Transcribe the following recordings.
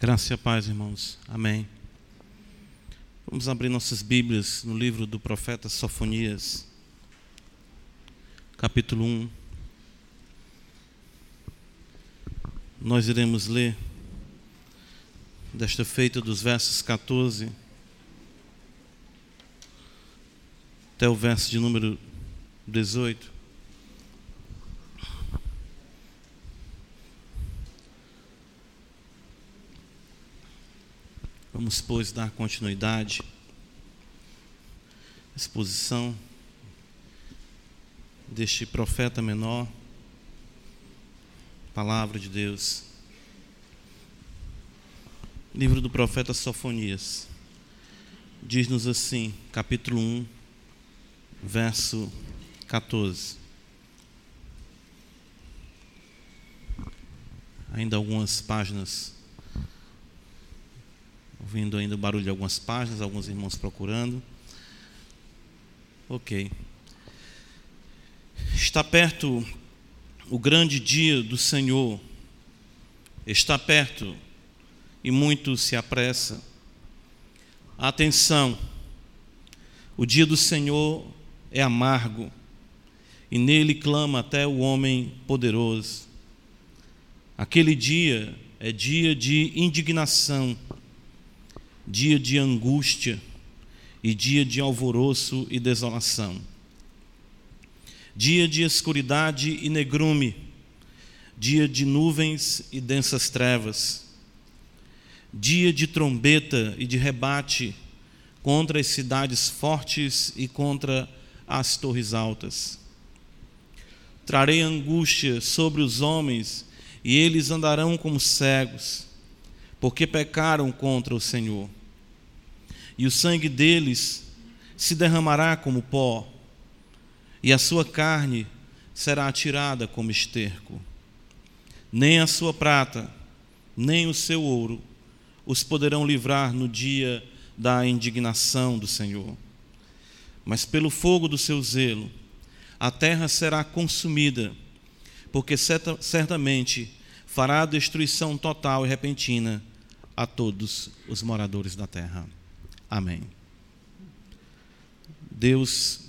Graça e paz, irmãos. Amém. Vamos abrir nossas Bíblias no livro do profeta Sofonias, capítulo 1. Nós iremos ler desta feita dos versos 14 até o verso de número 18. Vamos, pois, dar continuidade à exposição deste profeta menor, palavra de Deus. Livro do profeta Sofonias. Diz-nos assim, capítulo 1, verso 14. Ainda algumas páginas ouvindo ainda o barulho de algumas páginas, alguns irmãos procurando. Ok. Está perto o grande dia do Senhor. Está perto e muito se apressa. Atenção! O dia do Senhor é amargo e nele clama até o homem poderoso. Aquele dia é dia de indignação dia de angústia e dia de alvoroço e desolação, dia de escuridade e negrume, dia de nuvens e densas trevas, dia de trombeta e de rebate contra as cidades fortes e contra as torres altas. Trarei angústia sobre os homens e eles andarão como cegos, porque pecaram contra o Senhor e o sangue deles se derramará como pó, e a sua carne será atirada como esterco. Nem a sua prata, nem o seu ouro os poderão livrar no dia da indignação do Senhor. Mas pelo fogo do seu zelo, a terra será consumida, porque certamente fará destruição total e repentina a todos os moradores da terra. Amém. Deus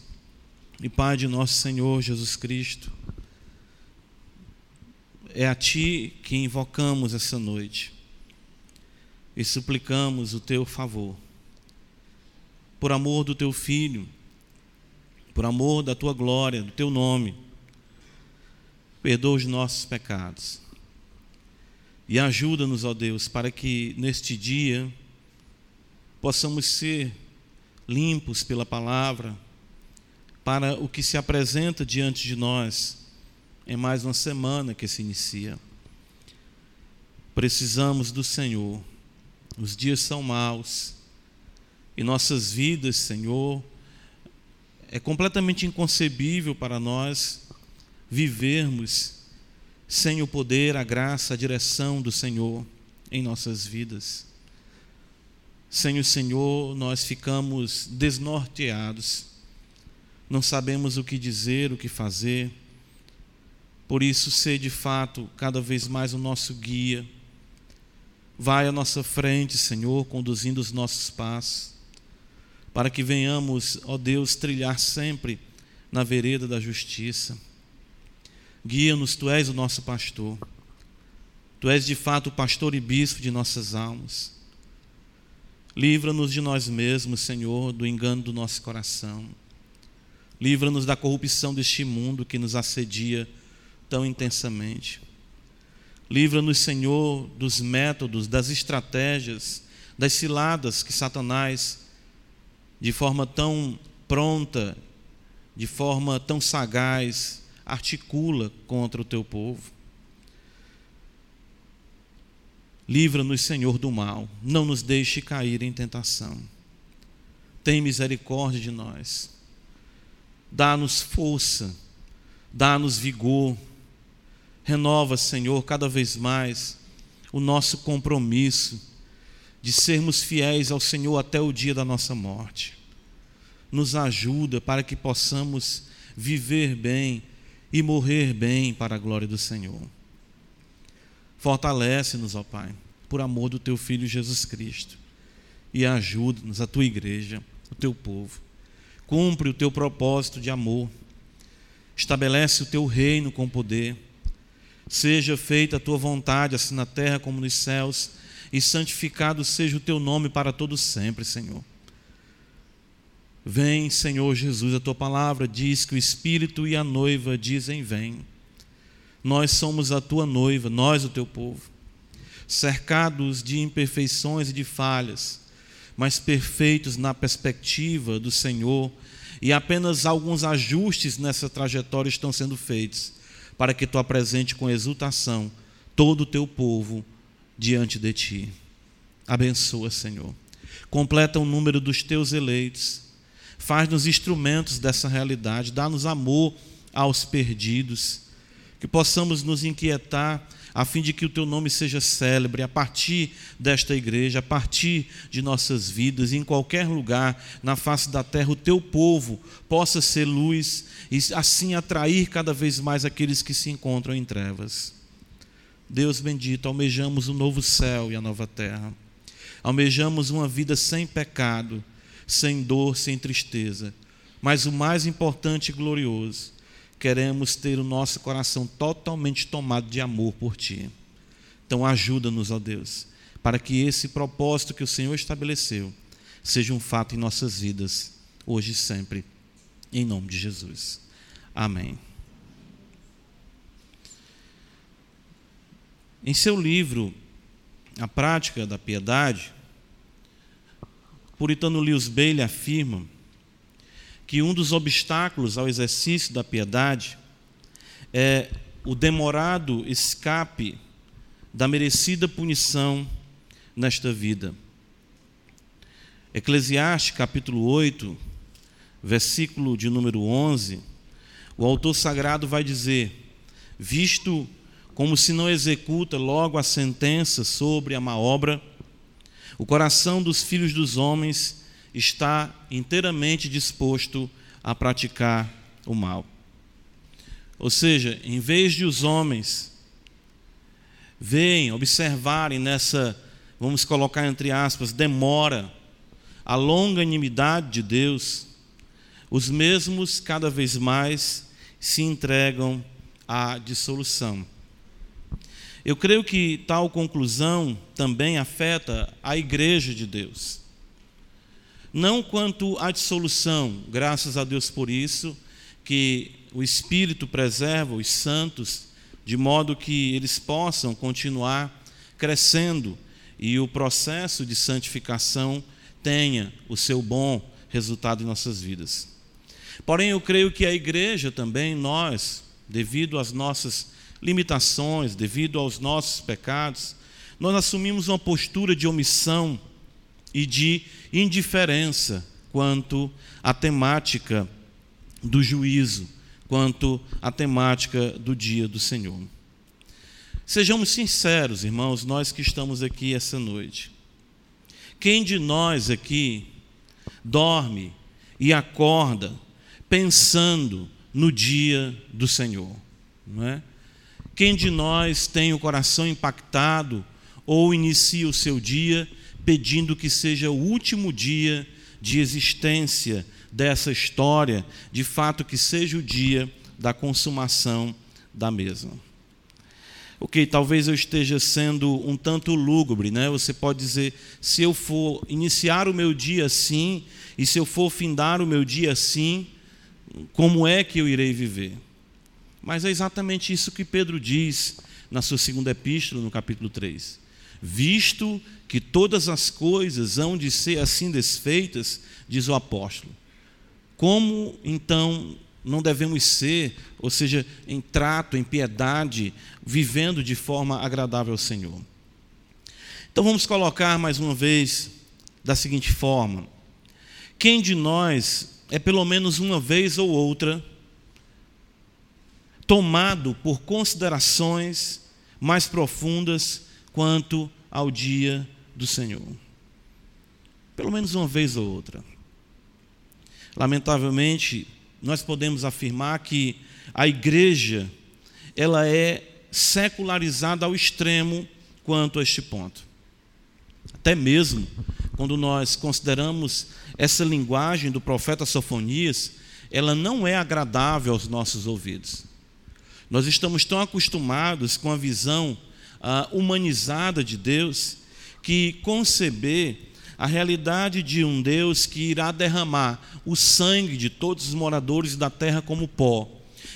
e Pai de nosso Senhor Jesus Cristo, é a Ti que invocamos essa noite e suplicamos o Teu favor. Por amor do Teu Filho, por amor da Tua glória, do Teu nome, perdoa os nossos pecados. E ajuda-nos, ó Deus, para que neste dia possamos ser limpos pela palavra, para o que se apresenta diante de nós em mais uma semana que se inicia. Precisamos do Senhor, os dias são maus e nossas vidas, Senhor, é completamente inconcebível para nós vivermos sem o poder, a graça, a direção do Senhor em nossas vidas. Sem o Senhor, nós ficamos desnorteados, não sabemos o que dizer, o que fazer. Por isso, ser de fato cada vez mais o nosso guia. Vai à nossa frente, Senhor, conduzindo os nossos passos, para que venhamos, ó Deus, trilhar sempre na vereda da justiça. Guia-nos, Tu és o nosso pastor. Tu és de fato o pastor e bispo de nossas almas. Livra-nos de nós mesmos, Senhor, do engano do nosso coração. Livra-nos da corrupção deste mundo que nos assedia tão intensamente. Livra-nos, Senhor, dos métodos, das estratégias, das ciladas que Satanás, de forma tão pronta, de forma tão sagaz, articula contra o teu povo. Livra-nos, Senhor, do mal. Não nos deixe cair em tentação. Tem misericórdia de nós. Dá-nos força. Dá-nos vigor. Renova, Senhor, cada vez mais o nosso compromisso de sermos fiéis ao Senhor até o dia da nossa morte. Nos ajuda para que possamos viver bem e morrer bem para a glória do Senhor. Fortalece-nos, ó Pai. por amor do teu filho Jesus Cristo. E ajuda-nos, a tua igreja, o teu povo. Cumpre o teu propósito de amor. Estabelece o teu reino com poder. Seja feita a tua vontade, assim na terra como nos céus, e santificado seja o teu nome para todos sempre, Senhor. Vem, Senhor Jesus, a tua palavra diz que o Espírito e a noiva dizem: Vem. Nós somos a tua noiva, nós, o teu povo, cercados de imperfeições e de falhas, mas perfeitos na perspectiva do Senhor, e apenas alguns ajustes nessa trajetória estão sendo feitos, para que tu apresente com exultação todo o teu povo diante de ti. Abençoa, Senhor. Completa o número dos teus eleitos Faz-nos instrumentos dessa realidade, dá-nos amor aos perdidos, que possamos nos inquietar a fim de que o teu nome seja célebre a partir desta igreja, a partir de nossas vidas, em qualquer lugar na face da terra, o teu povo possa ser luz e assim atrair cada vez mais aqueles que se encontram em trevas. Deus bendito, almejamos o um novo céu e a nova terra. Almejamos uma vida sem pecado sem dor, sem tristeza. Mas o mais importante e glorioso, queremos ter o nosso coração totalmente tomado de amor por Ti. Então, ajuda-nos, ó Deus, para que esse propósito que o Senhor estabeleceu seja um fato em nossas vidas, hoje e sempre, em nome de Jesus. Amém. Em seu livro, A Prática da Piedade, puritano Lewis Bailey afirma que um dos obstáculos ao exercício da piedade é o demorado escape da merecida punição nesta vida. Eclesiastes capítulo 8, versículo de número 11, o autor sagrado vai dizer: Visto como se não executa logo a sentença sobre a má obra, o coração dos filhos dos homens está inteiramente disposto a praticar o mal. Ou seja, em vez de os homens verem, observarem nessa, vamos colocar entre aspas, demora, a longanimidade de Deus, os mesmos cada vez mais se entregam à dissolução. Eu creio que tal conclusão também afeta a igreja de Deus. Não quanto à dissolução, graças a Deus por isso, que o Espírito preserva os santos, de modo que eles possam continuar crescendo e o processo de santificação tenha o seu bom resultado em nossas vidas. Porém, eu creio que a igreja também, nós, devido às nossas limitações, devido aos nossos pecados, nós assumimos uma postura de omissão e de indiferença quanto à temática do juízo, quanto à temática do dia do Senhor. Sejamos sinceros, irmãos, nós que estamos aqui essa noite. Quem de nós aqui dorme e acorda pensando no dia do Senhor, não é? Quem de nós tem o coração impactado ou inicia o seu dia pedindo que seja o último dia de existência dessa história, de fato que seja o dia da consumação da mesma? Ok, talvez eu esteja sendo um tanto lúgubre, né? Você pode dizer, se eu for iniciar o meu dia assim, e se eu for findar o meu dia assim, como é que eu irei viver? Mas é exatamente isso que Pedro diz na sua segunda epístola, no capítulo 3. Visto que todas as coisas hão de ser assim desfeitas, diz o apóstolo. Como então não devemos ser, ou seja, em trato, em piedade, vivendo de forma agradável ao Senhor? Então vamos colocar mais uma vez da seguinte forma: quem de nós é pelo menos uma vez ou outra tomado por considerações mais profundas quanto ao dia do Senhor. Pelo menos uma vez ou outra. Lamentavelmente, nós podemos afirmar que a igreja ela é secularizada ao extremo quanto a este ponto. Até mesmo quando nós consideramos essa linguagem do profeta Sofonias, ela não é agradável aos nossos ouvidos. Nós estamos tão acostumados com a visão humanizada de Deus que conceber a realidade de um Deus que irá derramar o sangue de todos os moradores da terra como pó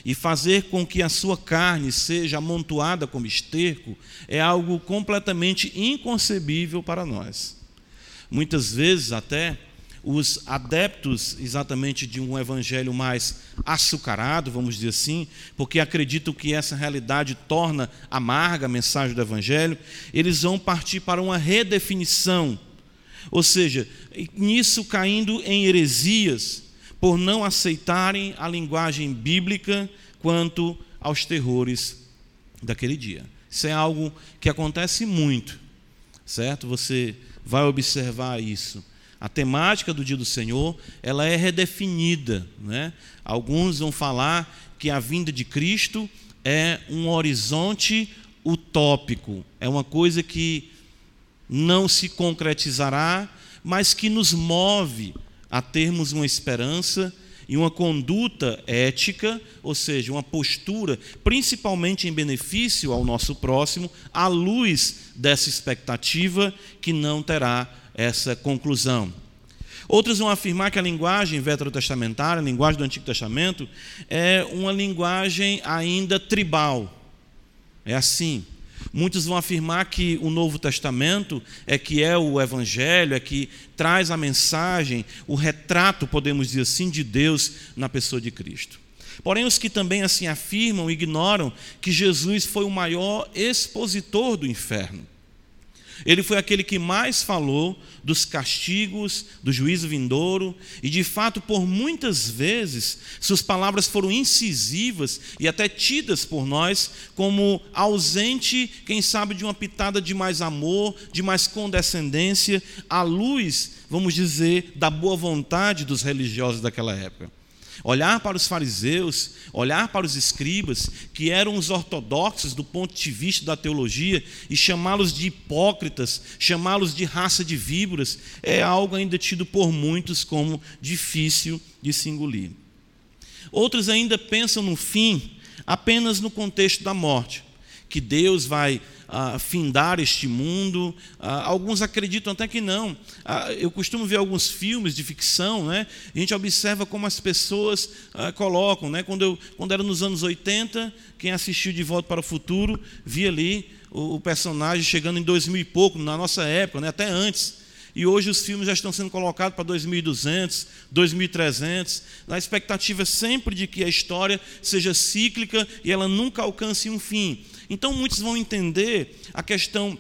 e fazer com que a sua carne seja amontoada como esterco é algo completamente inconcebível para nós. Muitas vezes, até, os adeptos exatamente de um evangelho mais açucarado, vamos dizer assim, porque acreditam que essa realidade torna amarga a mensagem do evangelho, eles vão partir para uma redefinição, ou seja, nisso caindo em heresias, por não aceitarem a linguagem bíblica quanto aos terrores daquele dia. Isso é algo que acontece muito, certo? Você vai observar isso a temática do dia do Senhor, ela é redefinida. Né? Alguns vão falar que a vinda de Cristo é um horizonte utópico, é uma coisa que não se concretizará, mas que nos move a termos uma esperança e uma conduta ética, ou seja, uma postura, principalmente em benefício ao nosso próximo, à luz dessa expectativa que não terá essa conclusão. Outros vão afirmar que a linguagem veterotestamentária, a linguagem do Antigo Testamento, é uma linguagem ainda tribal. É assim. Muitos vão afirmar que o Novo Testamento é que é o Evangelho, é que traz a mensagem, o retrato, podemos dizer assim, de Deus na pessoa de Cristo. Porém, os que também assim afirmam ignoram que Jesus foi o maior expositor do inferno. Ele foi aquele que mais falou dos castigos, do juízo vindouro, e de fato, por muitas vezes, suas palavras foram incisivas e até tidas por nós como ausente, quem sabe, de uma pitada de mais amor, de mais condescendência, à luz, vamos dizer, da boa vontade dos religiosos daquela época olhar para os fariseus, olhar para os escribas, que eram os ortodoxos do ponto de vista da teologia, e chamá-los de hipócritas, chamá-los de raça de víboras, é algo ainda tido por muitos como difícil de se engolir. Outros ainda pensam no fim apenas no contexto da morte, que Deus vai ah, findar este mundo. Ah, alguns acreditam até que não. Ah, eu costumo ver alguns filmes de ficção, né? a gente observa como as pessoas colocam. Né? Quando, eu, quando era nos anos 80, quem assistiu De Volta para o Futuro, via ali o, o personagem chegando em 2000 e pouco, na nossa época, né? até antes. E hoje os filmes já estão sendo colocados para 2200, 2300, na expectativa sempre de que a história seja cíclica e ela nunca alcance um fim. Então muitos vão entender a questão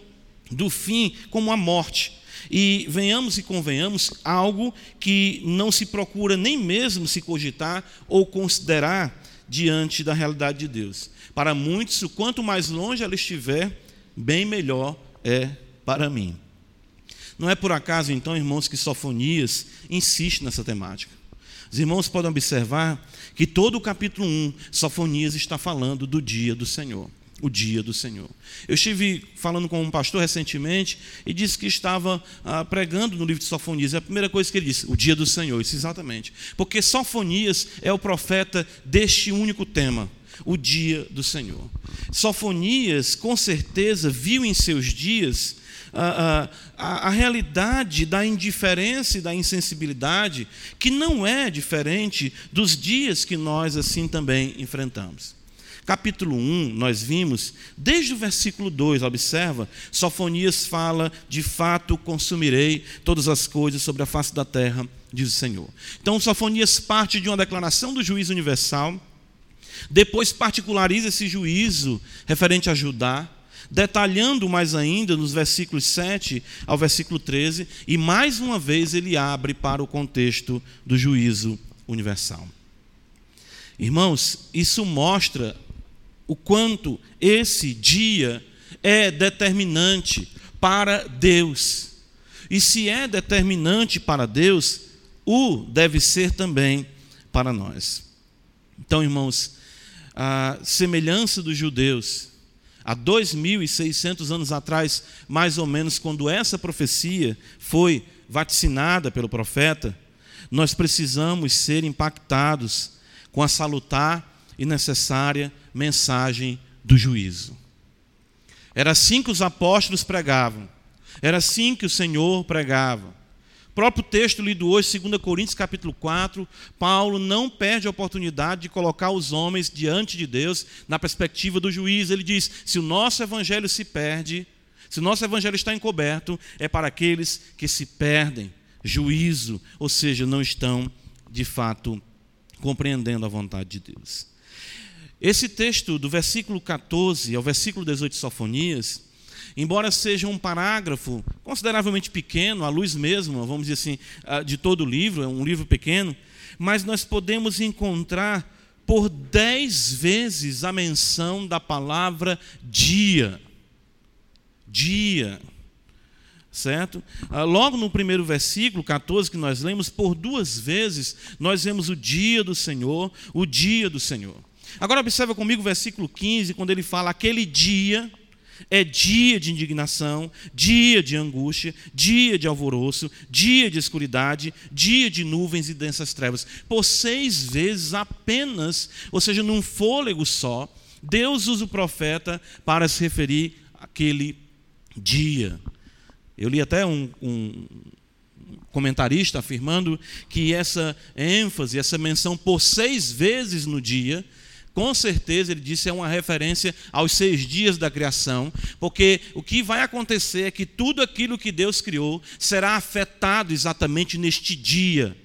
do fim como a morte. E venhamos e convenhamos, algo que não se procura nem mesmo se cogitar ou considerar diante da realidade de Deus. Para muitos, o quanto mais longe ela estiver, bem melhor é para mim. Não é por acaso, então, irmãos, que Sofonias insiste nessa temática. Os irmãos podem observar que todo o capítulo 1, Sofonias está falando do dia do Senhor o dia do Senhor. Eu estive falando com um pastor recentemente e disse que estava ah, pregando no livro de Sofonias. É a primeira coisa que ele disse, o dia do Senhor. Isso exatamente. Porque Sofonias é o profeta deste único tema, o dia do Senhor. Sofonias, com certeza, viu em seus dias a, a, a, realidade da indiferença e da insensibilidade, que não é diferente dos dias que nós assim também enfrentamos. Capítulo 1, nós vimos, desde o versículo 2, observa, Sofonias fala: De fato consumirei todas as coisas sobre a face da terra, diz o Senhor. Então, Sofonias parte de uma declaração do juízo universal, depois particulariza esse juízo referente a Judá, detalhando mais ainda nos versículos 7 ao versículo 13, e mais uma vez ele abre para o contexto do juízo universal. Irmãos, isso mostra o quanto esse dia é determinante para Deus. E se é determinante para Deus, o deve ser também para nós. Então, irmãos, a semelhança dos judeus, há 2.600 anos atrás, mais ou menos, quando essa profecia foi vaticinada pelo profeta, nós precisamos ser impactados com a salutar e necessária mensagem do juízo. Era assim que os apóstolos pregavam, era assim que o Senhor pregava. O próprio texto lido hoje, 2 Coríntios capítulo 4, Paulo não perde a oportunidade de colocar os homens diante de Deus na perspectiva do juízo. Ele diz: se o nosso evangelho se perde, se o nosso evangelho está encoberto, é para aqueles que se perdem. Juízo, ou seja, não estão de fato compreendendo a vontade de Deus. Esse texto, do versículo 14 ao versículo 18 de Sofonias, embora seja um parágrafo consideravelmente pequeno, à luz mesmo, vamos dizer assim, ah, de todo o livro, é um livro pequeno, mas nós podemos encontrar por dez vezes a menção da palavra dia. Dia. Certo? Ah, logo no primeiro versículo, 14, que nós lemos, por duas vezes nós vemos o dia do Senhor, o dia do Senhor. Agora observa comigo o versículo 15, quando ele fala aquele dia é dia de indignação, dia de angústia, dia de alvoroço, dia de escuridade, dia de nuvens e densas trevas. Por seis vezes apenas, ou seja, num fôlego só, Deus usa o profeta para se referir àquele dia. Eu li até um, um comentarista afirmando que essa ênfase, essa menção por seis vezes no dia, com certeza, ele disse, é uma referência aos seis dias da criação, porque o que vai acontecer é que tudo aquilo que Deus criou será afetado exatamente neste dia.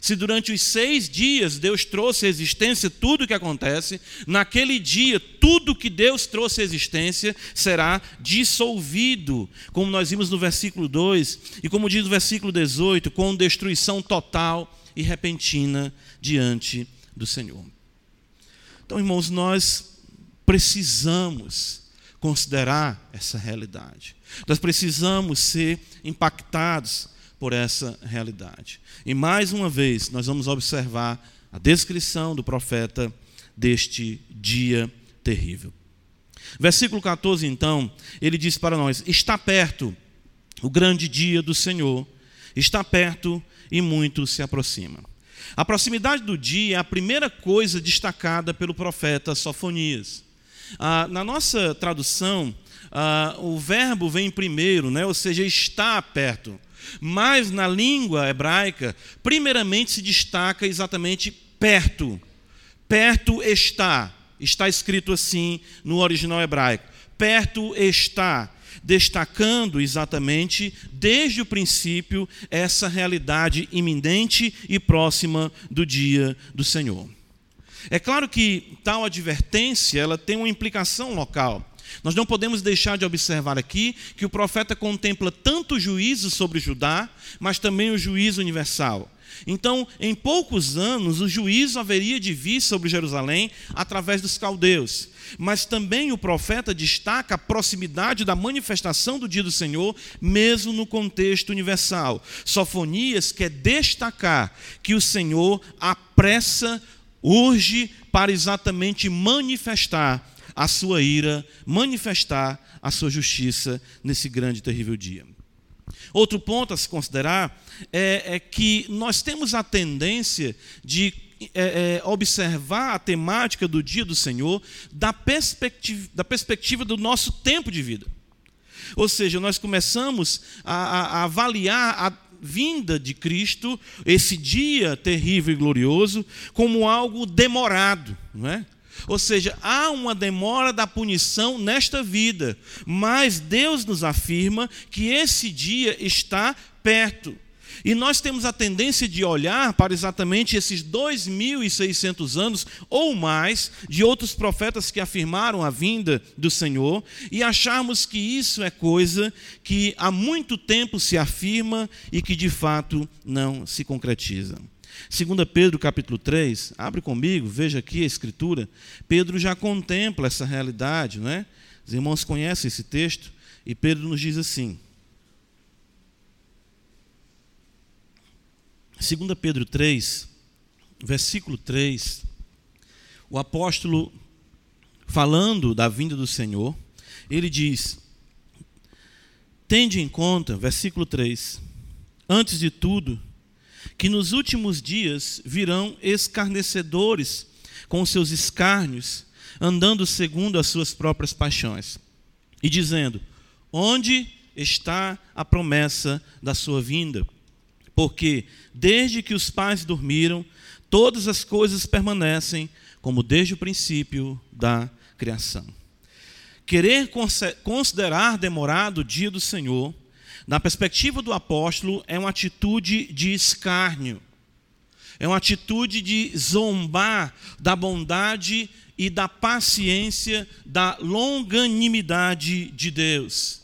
Se durante os seis dias Deus trouxe à existência tudo o que acontece, naquele dia tudo que Deus trouxe à existência será dissolvido, como nós vimos no versículo 2 e como diz no versículo 18, com destruição total e repentina diante do Senhor. Então, irmãos, nós precisamos considerar essa realidade. Nós precisamos ser impactados por essa realidade. E mais uma vez, nós vamos observar a descrição do profeta deste dia terrível. Versículo 14, então, ele diz para nós: Está perto o grande dia do Senhor, está perto e muito se aproxima. A proximidade do dia é a primeira coisa destacada pelo profeta Sofonias. Ah, na nossa tradução, ah, o verbo vem primeiro, né? ou seja, está perto. Mas na língua hebraica, primeiramente se destaca exatamente perto. Perto está. Está escrito assim no original hebraico. Perto está destacando exatamente, desde o princípio, essa realidade iminente e próxima do dia do Senhor. É claro que tal advertência ela tem uma implicação local. Nós não podemos deixar de observar aqui que o profeta contempla tanto o juízo sobre Judá, mas também o juízo universal. Então, em poucos anos, o juízo haveria de vir sobre Jerusalém através dos caldeus. Mas também o profeta destaca a proximidade da manifestação do dia do Senhor, mesmo no contexto universal. Sofonias quer destacar que o Senhor apressa, urge para exatamente manifestar a sua ira, manifestar a sua justiça nesse grande e terrível dia. Outro ponto a se considerar é, é que nós temos a tendência de é, é, observar a temática do dia do Senhor da perspectiva, da perspectiva do nosso tempo de vida. Ou seja, nós começamos a, a, a avaliar a vinda de Cristo, esse dia terrível e glorioso, como algo demorado, não é? Ou seja, há uma demora da punição nesta vida, mas Deus nos afirma que esse dia está perto. E nós temos a tendência de olhar para exatamente esses 2.600 anos ou mais de outros profetas que afirmaram a vinda do Senhor e acharmos que isso é coisa que há muito tempo se afirma e que de fato não se concretiza. 2 Pedro capítulo 3, abre comigo, veja aqui a escritura. Pedro já contempla essa realidade, não é? Os irmãos conhecem esse texto, e Pedro nos diz assim. 2 Pedro 3, versículo 3, o apóstolo, falando da vinda do Senhor, ele diz: Tende em conta, versículo 3, antes de tudo, que nos últimos dias virão escarnecedores com seus escárnios, andando segundo as suas próprias paixões, e dizendo: Onde está a promessa da sua vinda? Porque desde que os pais dormiram, todas as coisas permanecem como desde o princípio da criação. Querer considerar demorado o dia do Senhor, na perspectiva do apóstolo, é uma atitude de escárnio, é uma atitude de zombar da bondade e da paciência, da longanimidade de Deus.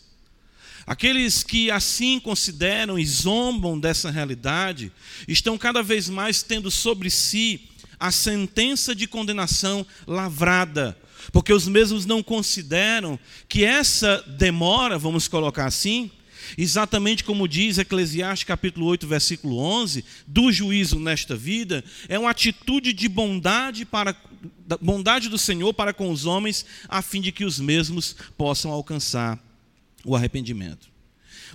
Aqueles que assim consideram e zombam dessa realidade estão cada vez mais tendo sobre si a sentença de condenação lavrada, porque os mesmos não consideram que essa demora, vamos colocar assim, exatamente como diz Eclesiastes capítulo 8, versículo 11, do juízo nesta vida, é uma atitude de bondade para bondade do Senhor para com os homens, a fim de que os mesmos possam alcançar o arrependimento.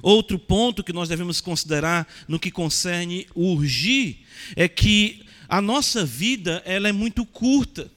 Outro ponto que nós devemos considerar no que concerne urgir é que a nossa vida ela é muito curta.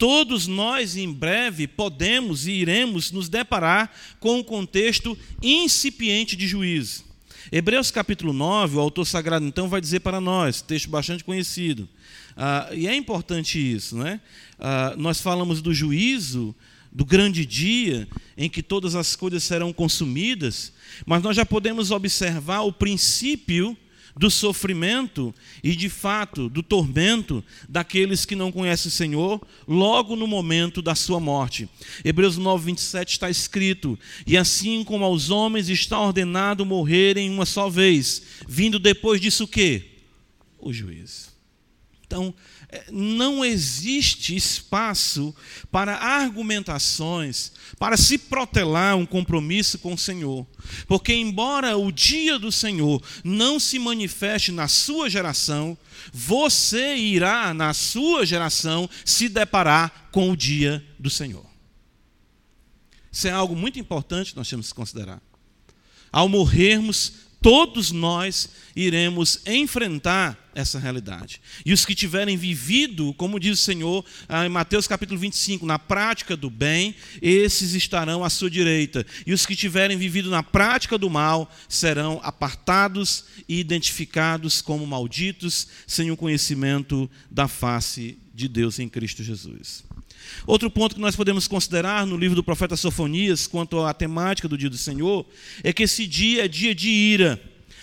Todos nós, em breve, podemos e iremos nos deparar com um contexto incipiente de juízo. Hebreus capítulo 9, o autor sagrado então vai dizer para nós, texto bastante conhecido, ah, e é importante isso, né? Ah, nós falamos do juízo, do grande dia em que todas as coisas serão consumidas, mas nós já podemos observar o princípio do sofrimento e, de fato, do tormento daqueles que não conhecem o Senhor, logo no momento da sua morte. Hebreus 9, 27 está escrito: E assim como aos homens está ordenado morrerem uma só vez, vindo depois disso o quê? O juízo. Então, não existe espaço para argumentações, para se protelar um compromisso com o Senhor. Porque, embora o dia do Senhor não se manifeste na sua geração, você irá, na sua geração, se deparar com o dia do Senhor. Isso é algo muito importante que nós temos que considerar. Ao morrermos, todos nós iremos enfrentar essa realidade. E os que tiverem vivido, como diz o Senhor ah, em Mateus capítulo 25, na prática do bem, esses estarão à sua direita. E os que tiverem vivido na prática do mal serão apartados e identificados como malditos, sem o conhecimento da face de Deus em Cristo Jesus. Outro ponto que nós podemos considerar no livro do profeta Sofonias, quanto à temática do dia do Senhor, é que esse dia é dia de ira,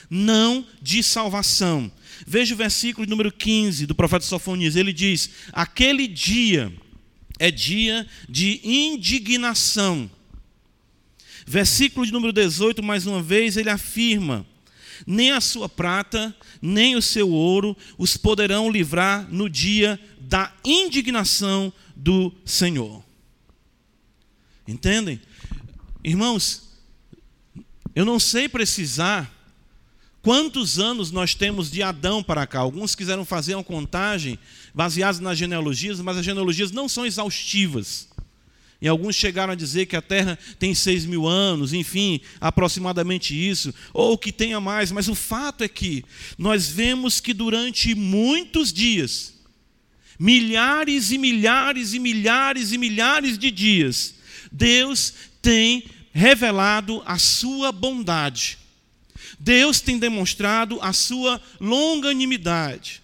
não de salvação. Veja o versículo número 15 do profeta Sofonias, ele diz: Aquele dia é dia de indignação. Versículo de número 18, mais uma vez, ele afirma: Nem a sua prata, nem o seu ouro os poderão livrar no dia da indignação do Senhor. Entendem? Irmãos, eu não sei precisar quantos anos nós temos de Adão para cá. Alguns quiseram fazer uma contagem baseada nas genealogias, mas as genealogias não são exaustivas. E alguns chegaram a dizer que a Terra tem seis mil anos, enfim, aproximadamente isso, ou que tenha mais, mas o fato é que nós vemos que durante muitos dias, milhares e milhares e milhares e milhares de dias, Deus tem revelado a sua bondade. Deus tem demonstrado a sua longanimidade.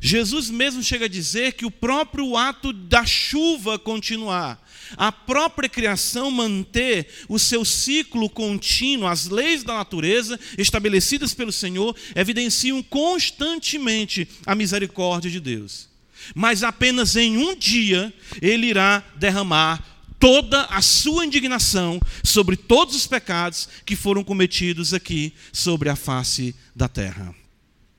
Jesus mesmo chega a dizer que o próprio ato da chuva continuar, a própria criação manter o seu ciclo contínuo, as leis da natureza estabelecidas pelo Senhor, evidenciam constantemente a misericórdia de Deus mas apenas em um dia ele irá derramar toda a sua indignação sobre todos os pecados que foram cometidos aqui sobre a face da terra.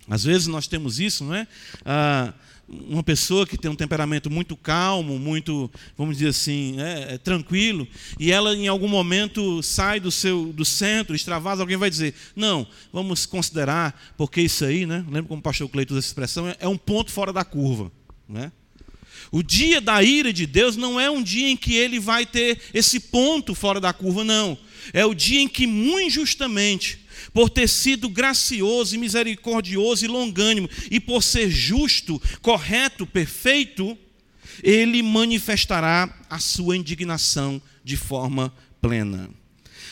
Às vezes nós temos isso, não é? Ah, uma pessoa que tem um temperamento muito calmo, muito, vamos dizer assim, é, é, tranquilo, e ela em algum momento sai do seu do centro, extravasa, alguém vai dizer: não, vamos considerar, porque isso aí, né? Lembra como o pastor Cleiton usa essa expressão? É, é um ponto fora da curva. Né? O dia da ira de Deus não é um dia em que ele vai ter esse ponto fora da curva, não. É o dia em que, muito justamente, por ter sido gracioso e misericordioso e longânimo, e por ser justo, correto, perfeito, ele manifestará a sua indignação de forma plena.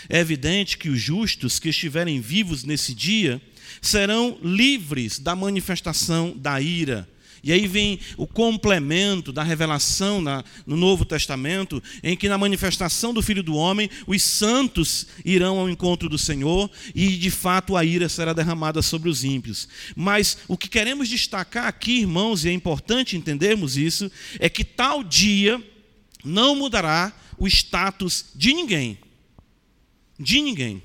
É evidente que os justos que estiverem vivos nesse dia serão livres da manifestação da ira. E aí vem o complemento da revelação na, no Novo Testamento, em que na manifestação do Filho do Homem, os santos irão ao encontro do Senhor e de fato a ira será derramada sobre os ímpios. Mas o que queremos destacar aqui, irmãos, e é importante entendermos isso, é que tal dia não mudará o status de ninguém. De ninguém.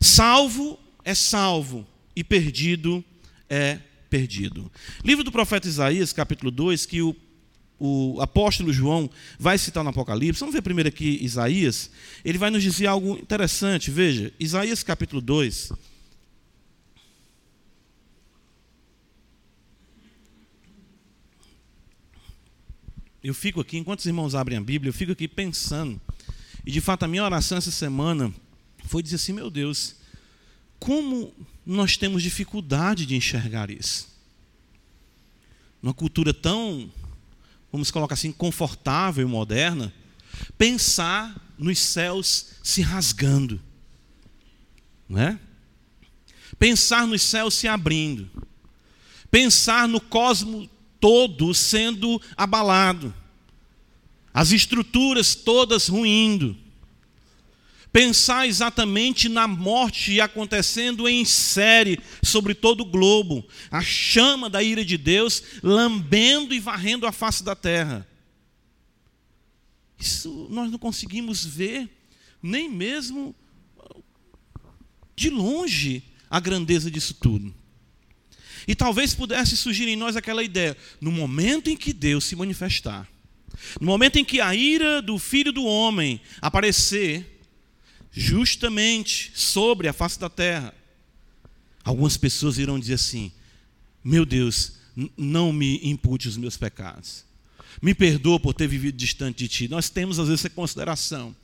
Salvo é salvo e perdido é perdido. Livro do profeta Isaías, capítulo 2, que o, o apóstolo João vai citar no Apocalipse. Vamos ver primeiro aqui Isaías. Ele vai nos dizer algo interessante. Veja, Isaías capítulo 2. Eu fico aqui, enquanto os irmãos abrem a Bíblia, eu fico aqui pensando. E de fato, a minha oração essa semana foi dizer assim: meu Deus, como nós temos dificuldade de enxergar isso? Numa cultura tão, vamos colocar assim, confortável e moderna, pensar nos céus se rasgando, não é? Pensar nos céus se abrindo, pensar no cosmos todo sendo abalado, as estruturas todas ruindo pensar exatamente na morte acontecendo em série sobre todo o globo, a chama da ira de Deus lambendo e varrendo a face da terra. Isso nós não conseguimos ver, nem mesmo de longe, a grandeza disso tudo. E talvez pudesse surgir em nós aquela ideia: no momento em que Deus se manifestar, no momento em que a ira do filho do homem aparecer, justamente sobre a face da terra. Algumas pessoas irão dizer assim: Meu Deus, não me impute os meus pecados. Me perdoa por ter vivido distante de ti. Nós temos às vezes essa consideração,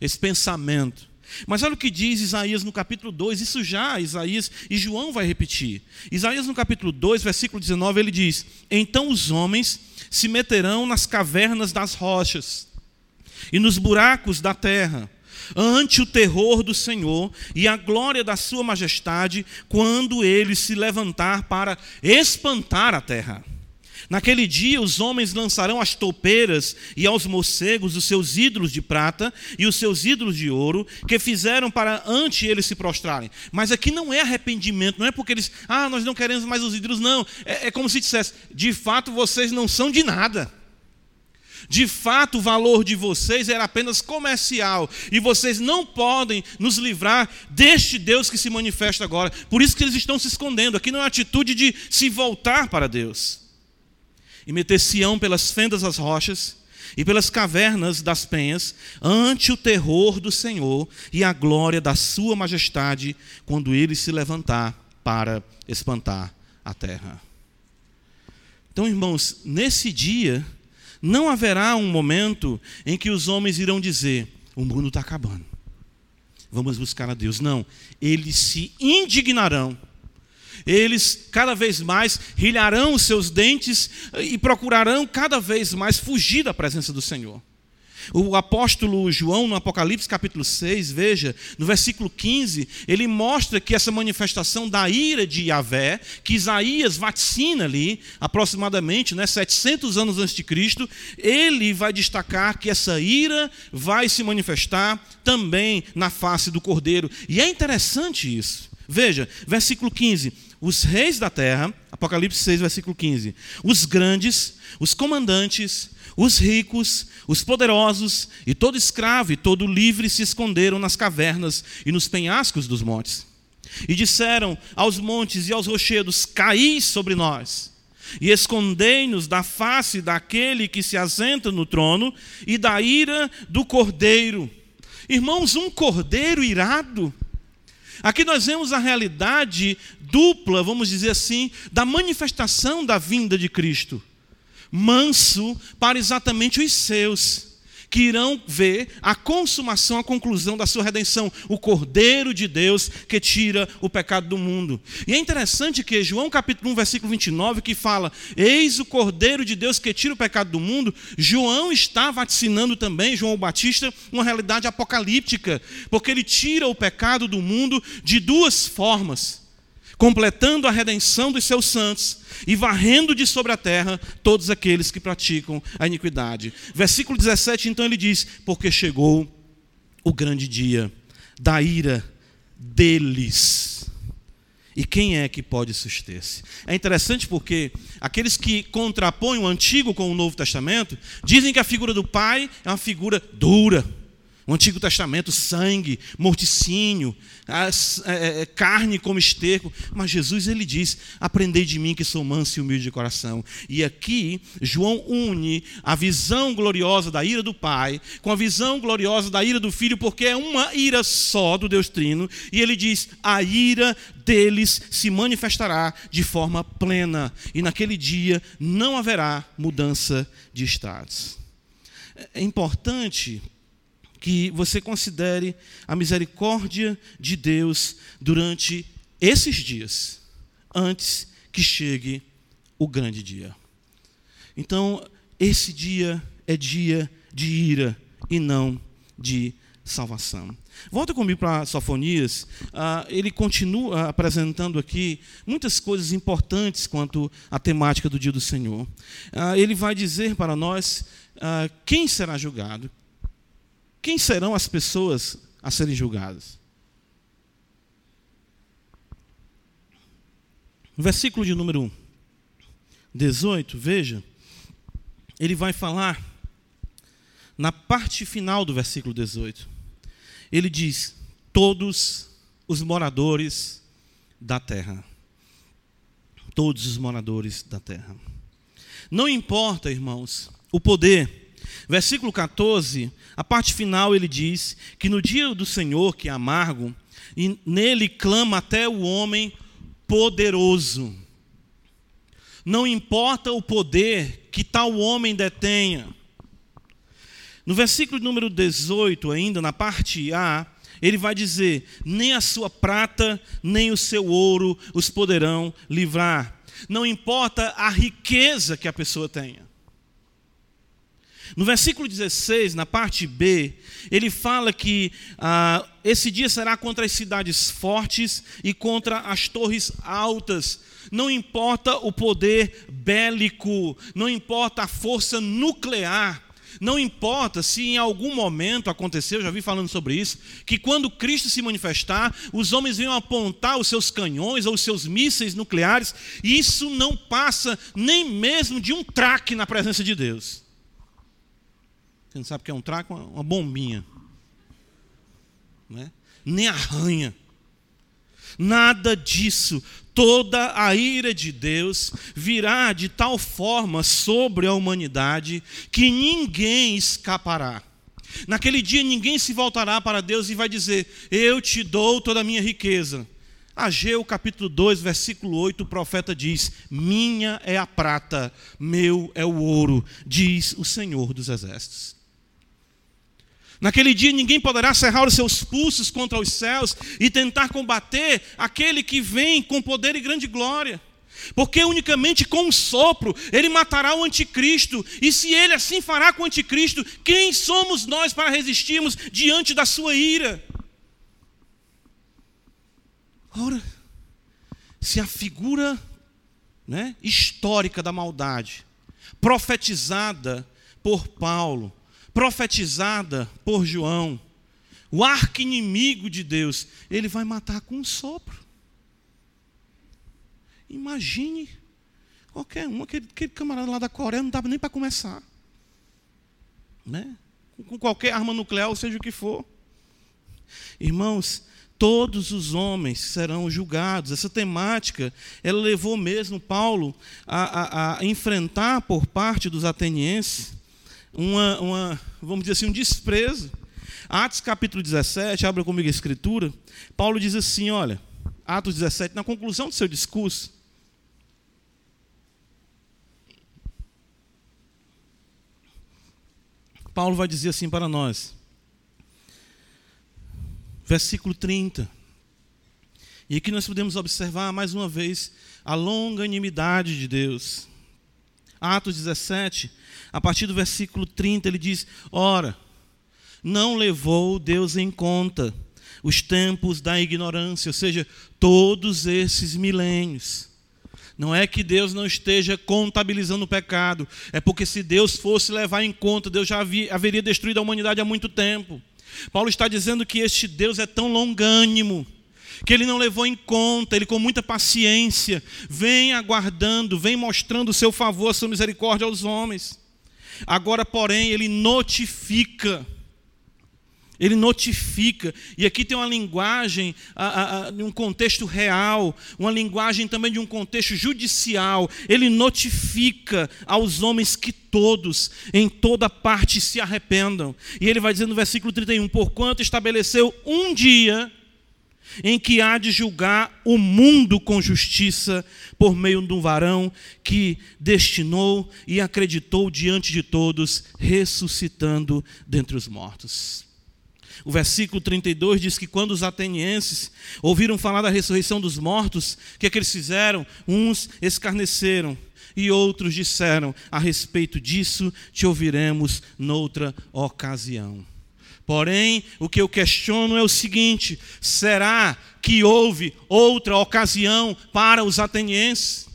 esse pensamento. Mas olha o que diz Isaías no capítulo 2, isso já Isaías e João vai repetir. Isaías no capítulo 2, versículo 19, ele diz: Então os homens se meterão nas cavernas das rochas e nos buracos da terra ante o terror do Senhor e a glória da Sua majestade, quando ele se levantar para espantar a terra. Naquele dia os homens lançarão as toupeiras e aos morcegos os seus ídolos de prata e os seus ídolos de ouro, que fizeram para ante eles se prostrarem. Mas aqui não é arrependimento, não é porque eles, ah, nós não queremos mais os ídolos, não. É, é como se dissesse, de fato vocês não são de nada. De fato, o valor de vocês era apenas comercial. E vocês não podem nos livrar deste Deus que se manifesta agora. Por isso que eles estão se escondendo. Aqui não é atitude de se voltar para Deus. E meter Sião pelas fendas das rochas e pelas cavernas das penhas, ante o terror do Senhor e a glória da Sua majestade, quando ele se levantar para espantar a terra. Então, irmãos, nesse dia não haverá um momento em que os homens irão dizer: o mundo está acabando, vamos buscar a Deus. Não, eles se indignarão, eles cada vez mais rilharão os seus dentes e procurarão cada vez mais fugir da presença do Senhor. O apóstolo João, no Apocalipse capítulo 6, veja, no versículo 15, ele mostra que essa manifestação da ira de Yahvé, que Isaías vaticina ali, aproximadamente né, 700 anos antes de Cristo, ele vai destacar que essa ira vai se manifestar também na face do cordeiro. E é interessante isso. Veja, versículo 15: os reis da terra, Apocalipse 6, versículo 15, os grandes, os comandantes, os ricos, os poderosos e todo escravo e todo livre se esconderam nas cavernas e nos penhascos dos montes. E disseram aos montes e aos rochedos: Caí sobre nós, e escondei-nos da face daquele que se assenta no trono e da ira do cordeiro. Irmãos, um cordeiro irado. Aqui nós vemos a realidade dupla, vamos dizer assim, da manifestação da vinda de Cristo. Manso para exatamente os seus que irão ver a consumação, a conclusão da sua redenção, o Cordeiro de Deus que tira o pecado do mundo. E é interessante que João capítulo 1, versículo 29, que fala: Eis o Cordeiro de Deus que tira o pecado do mundo. João está vaticinando também, João Batista, uma realidade apocalíptica, porque ele tira o pecado do mundo de duas formas completando a redenção dos seus santos e varrendo de sobre a terra todos aqueles que praticam a iniquidade. Versículo 17, então ele diz: Porque chegou o grande dia da ira deles. E quem é que pode suster-se? É interessante porque aqueles que contrapõem o Antigo com o Novo Testamento dizem que a figura do Pai é uma figura dura o Antigo Testamento, sangue, morticínio, as, é, é, carne como esterco. Mas Jesus ele diz: Aprendei de mim que sou manso e humilde de coração. E aqui, João une a visão gloriosa da ira do Pai com a visão gloriosa da ira do Filho, porque é uma ira só do Deus Trino. E ele diz: A ira deles se manifestará de forma plena. E naquele dia não haverá mudança de estados. É importante que você considere a misericórdia de Deus durante esses dias, antes que chegue o grande dia. Então, esse dia é dia de ira e não de salvação. Volta comigo para Sofonias. Ah, ele continua apresentando aqui muitas coisas importantes quanto à temática do dia do Senhor. Ah, ele vai dizer para nós ah, quem será julgado, quem serão as pessoas a serem julgadas? No versículo de número 18, veja, ele vai falar, na parte final do versículo 18, ele diz: Todos os moradores da terra. Todos os moradores da terra. Não importa, irmãos, o poder Versículo 14, a parte final ele diz que no dia do Senhor, que é amargo, e nele clama até o homem poderoso. Não importa o poder que tal homem detenha. No versículo número 18, ainda, na parte A, ele vai dizer: Nem a sua prata, nem o seu ouro os poderão livrar. Não importa a riqueza que a pessoa tenha. No versículo 16, na parte B, ele fala que ah, esse dia será contra as cidades fortes e contra as torres altas. Não importa o poder bélico, não importa a força nuclear, não importa se em algum momento aconteceu, já vi falando sobre isso, que quando Cristo se manifestar, os homens venham apontar os seus canhões ou os seus mísseis nucleares, e isso não passa nem mesmo de um traque na presença de Deus. Você não sabe o que é um traque? Uma, uma bombinha. Né? Nem arranha. Nada disso. Toda a ira de Deus virá de tal forma sobre a humanidade que ninguém escapará. Naquele dia ninguém se voltará para Deus e vai dizer: Eu te dou toda a minha riqueza. Ageu capítulo 2, versículo 8, o profeta diz: Minha é a prata, meu é o ouro, diz o Senhor dos exércitos. Naquele dia ninguém poderá cerrar os seus pulsos contra os céus e tentar combater aquele que vem com poder e grande glória. Porque unicamente com um sopro ele matará o anticristo, e se ele assim fará com o anticristo, quem somos nós para resistirmos diante da sua ira? Ora, se a figura né, histórica da maldade, profetizada por Paulo, profetizada por João, o arqui-inimigo de Deus, ele vai matar com um sopro. Imagine qualquer um, aquele, aquele camarada lá da Coreia não dava nem para começar. Né? Com qualquer arma nuclear, ou seja o que for. Irmãos, todos os homens serão julgados. Essa temática, ela levou mesmo Paulo a, a, a enfrentar por parte dos atenienses uma, uma, vamos dizer assim, um desprezo. Atos capítulo 17, abra comigo a escritura. Paulo diz assim: olha, Atos 17, na conclusão do seu discurso, Paulo vai dizer assim para nós. Versículo 30. E aqui nós podemos observar mais uma vez a longanimidade de Deus. Atos 17, a partir do versículo 30, ele diz: Ora, não levou Deus em conta os tempos da ignorância, ou seja, todos esses milênios. Não é que Deus não esteja contabilizando o pecado, é porque se Deus fosse levar em conta, Deus já havia, haveria destruído a humanidade há muito tempo. Paulo está dizendo que este Deus é tão longânimo, que ele não levou em conta, ele com muita paciência vem aguardando, vem mostrando o seu favor, a sua misericórdia aos homens. Agora, porém, ele notifica ele notifica. E aqui tem uma linguagem um contexto real, uma linguagem também de um contexto judicial. Ele notifica aos homens que todos, em toda parte, se arrependam. E ele vai dizer no versículo 31: Porquanto estabeleceu um dia em que há de julgar o mundo com justiça por meio de um varão que destinou e acreditou diante de todos, ressuscitando dentre os mortos. O versículo 32 diz que quando os atenienses ouviram falar da ressurreição dos mortos, o que é que eles fizeram? Uns escarneceram e outros disseram: A respeito disso te ouviremos noutra ocasião. Porém, o que eu questiono é o seguinte: será que houve outra ocasião para os atenienses?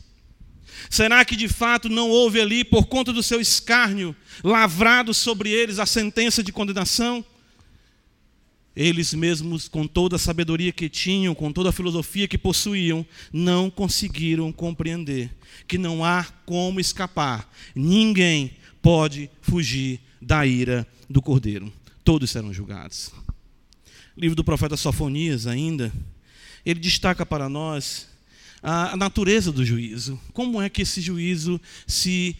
Será que de fato não houve ali, por conta do seu escárnio, lavrado sobre eles a sentença de condenação? eles mesmos, com toda a sabedoria que tinham, com toda a filosofia que possuíam, não conseguiram compreender que não há como escapar. Ninguém pode fugir da ira do Cordeiro. Todos serão julgados. livro do profeta Sofonias, ainda, ele destaca para nós a natureza do juízo. Como é que esse juízo se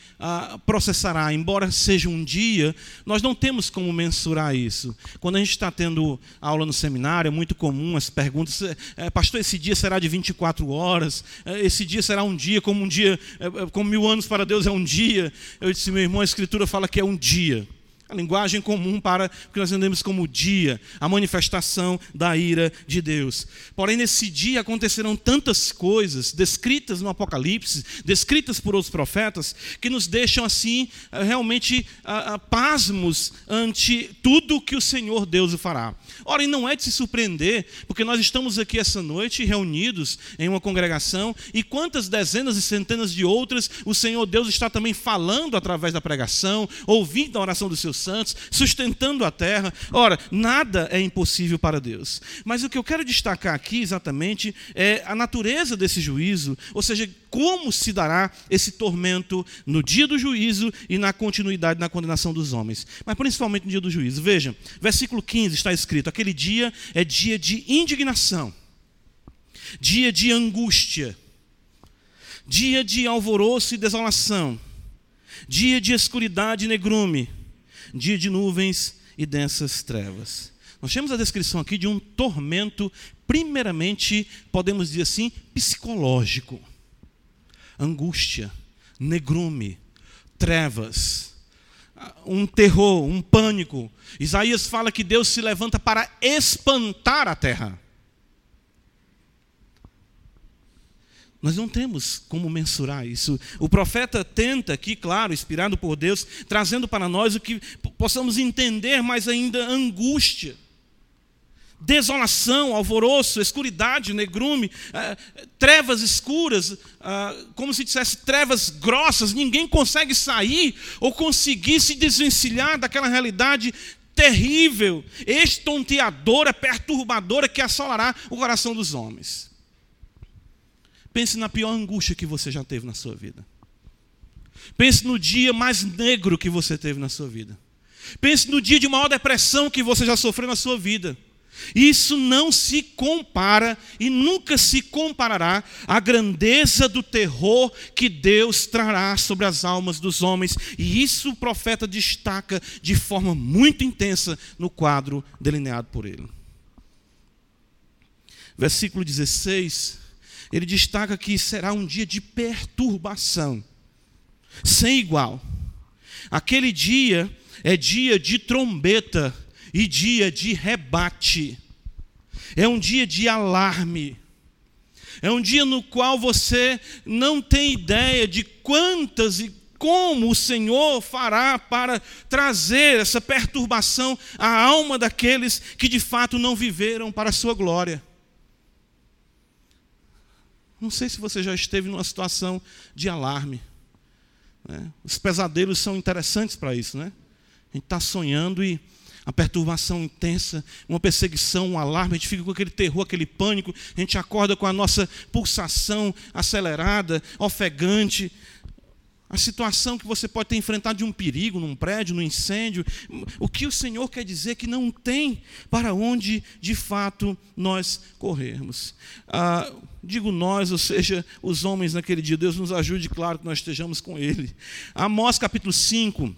processará? Embora seja um dia, nós não temos como mensurar isso. Quando a gente está tendo aula no seminário, é muito comum as perguntas: é, Pastor, esse dia será de 24 horas? É, esse dia será um dia, como um dia, é, é, como mil anos para Deus é um dia? Eu disse, meu irmão, a Escritura fala que é um dia. A linguagem comum para o que nós entendemos como dia, a manifestação da ira de Deus. Porém, nesse dia acontecerão tantas coisas descritas no Apocalipse, descritas por outros profetas, que nos deixam assim eh, realmente pasmos ante tudo que o Senhor Deus fará. Ora, e não é de se surpreender, porque nós estamos aqui essa noite reunidos em uma congregação e quantas dezenas e centenas de outras o Senhor Deus está também falando através da pregação, ouvindo a oração dos seus santos, sustentando a terra. Ora, nada é impossível para Deus. Mas o que eu quero destacar aqui exatamente é a natureza desse juízo, ou seja, como se dará esse tormento no dia do juízo e na continuidade na condenação dos homens. Mas principalmente no dia do juízo. Veja, versículo 15 está escrito: aquele dia é dia de indignação, dia de angústia, dia de alvoroço e desolação, dia de escuridade e negrume, dia de nuvens e densas trevas. Nós temos a descrição aqui de um tormento, primeiramente, podemos dizer assim, psicológico. Angústia, negrume, trevas, um terror, um pânico. Isaías fala que Deus se levanta para espantar a terra. Nós não temos como mensurar isso. O profeta tenta aqui, claro, inspirado por Deus, trazendo para nós o que possamos entender mais ainda angústia, desolação, alvoroço, escuridade, negrume, eh, trevas escuras, ah, como se dissesse trevas grossas, ninguém consegue sair ou conseguir se desvencilhar daquela realidade terrível, estonteadora, perturbadora que assolará o coração dos homens. Pense na pior angústia que você já teve na sua vida. Pense no dia mais negro que você teve na sua vida. Pense no dia de maior depressão que você já sofreu na sua vida. Isso não se compara e nunca se comparará à grandeza do terror que Deus trará sobre as almas dos homens. E isso o profeta destaca de forma muito intensa no quadro delineado por ele. Versículo 16 ele destaca que será um dia de perturbação, sem igual. Aquele dia é dia de trombeta e dia de rebate. É um dia de alarme. É um dia no qual você não tem ideia de quantas e como o Senhor fará para trazer essa perturbação à alma daqueles que de fato não viveram para a sua glória. Não sei se você já esteve numa situação de alarme. Né? Os pesadelos são interessantes para isso, né? A gente está sonhando e a perturbação intensa, uma perseguição, um alarme, a gente fica com aquele terror, aquele pânico, a gente acorda com a nossa pulsação acelerada, ofegante. A situação que você pode ter enfrentado de um perigo num prédio, num incêndio. O que o Senhor quer dizer que não tem para onde de fato nós corrermos. Ah, digo nós, ou seja, os homens naquele dia. Deus nos ajude, claro, que nós estejamos com Ele. Amós capítulo 5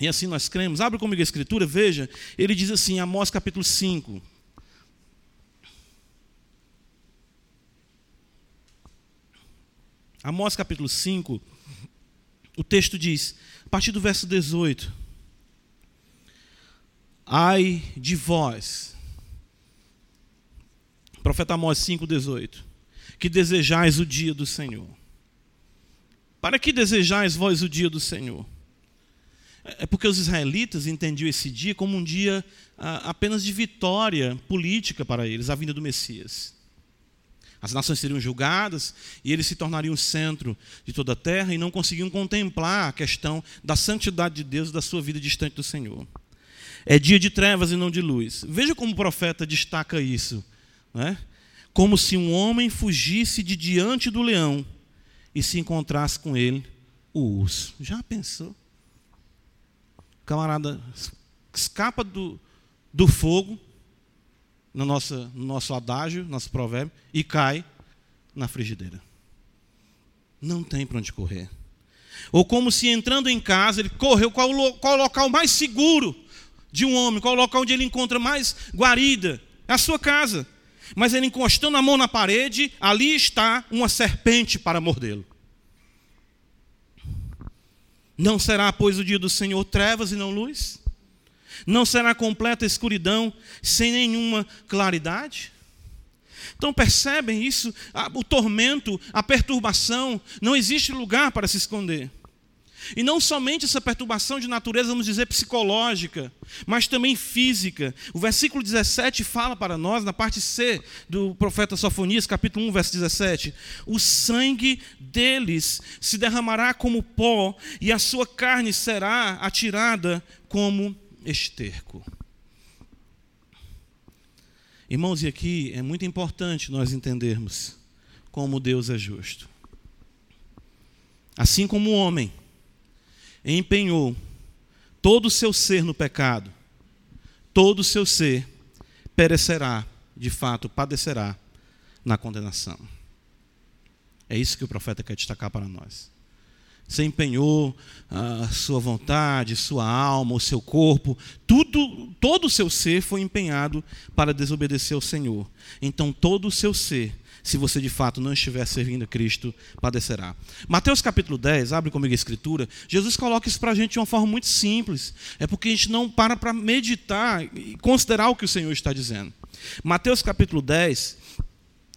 e assim nós cremos. Abre comigo a escritura, veja. Ele diz assim, Amós capítulo 5. Amós capítulo 5, o texto diz, a partir do verso 18: Ai de vós, profeta Amós 5, 18, que desejais o dia do Senhor. Para que desejais vós o dia do Senhor? É porque os israelitas entendiam esse dia como um dia ah, apenas de vitória política para eles, a vinda do Messias. As nações seriam julgadas e eles se tornariam o centro de toda a terra e não conseguiam contemplar a questão da santidade de Deus e da sua vida distante do Senhor. É dia de trevas e não de luz. Veja como o profeta destaca isso. Né? Como se um homem fugisse de diante do leão e se encontrasse com ele o urso. Já pensou? camarada escapa do, do fogo, no nosso, no nosso adágio, nosso provérbio, e cai na frigideira. Não tem para onde correr. Ou como se entrando em casa, ele correu qual, qual o local mais seguro de um homem, qual o local onde ele encontra mais guarida? É a sua casa. Mas ele encostando a mão na parede, ali está uma serpente para mordê-lo. Não será, pois, o dia do Senhor trevas e não luz? Não será completa escuridão sem nenhuma claridade? Então percebem isso? O tormento, a perturbação, não existe lugar para se esconder. E não somente essa perturbação de natureza, vamos dizer, psicológica, mas também física. O versículo 17 fala para nós, na parte C do profeta Sofonias, capítulo 1, verso 17: O sangue deles se derramará como pó, e a sua carne será atirada como esterco. Irmãos, e aqui é muito importante nós entendermos como Deus é justo. Assim como o homem empenhou todo o seu ser no pecado, todo o seu ser perecerá, de fato, padecerá na condenação. É isso que o profeta quer destacar para nós. Você empenhou a sua vontade, sua alma, o seu corpo, tudo, todo o seu ser foi empenhado para desobedecer ao Senhor. Então todo o seu ser se você de fato não estiver servindo a Cristo, padecerá. Mateus capítulo 10, abre comigo a escritura, Jesus coloca isso para a gente de uma forma muito simples. É porque a gente não para para meditar e considerar o que o Senhor está dizendo. Mateus capítulo 10,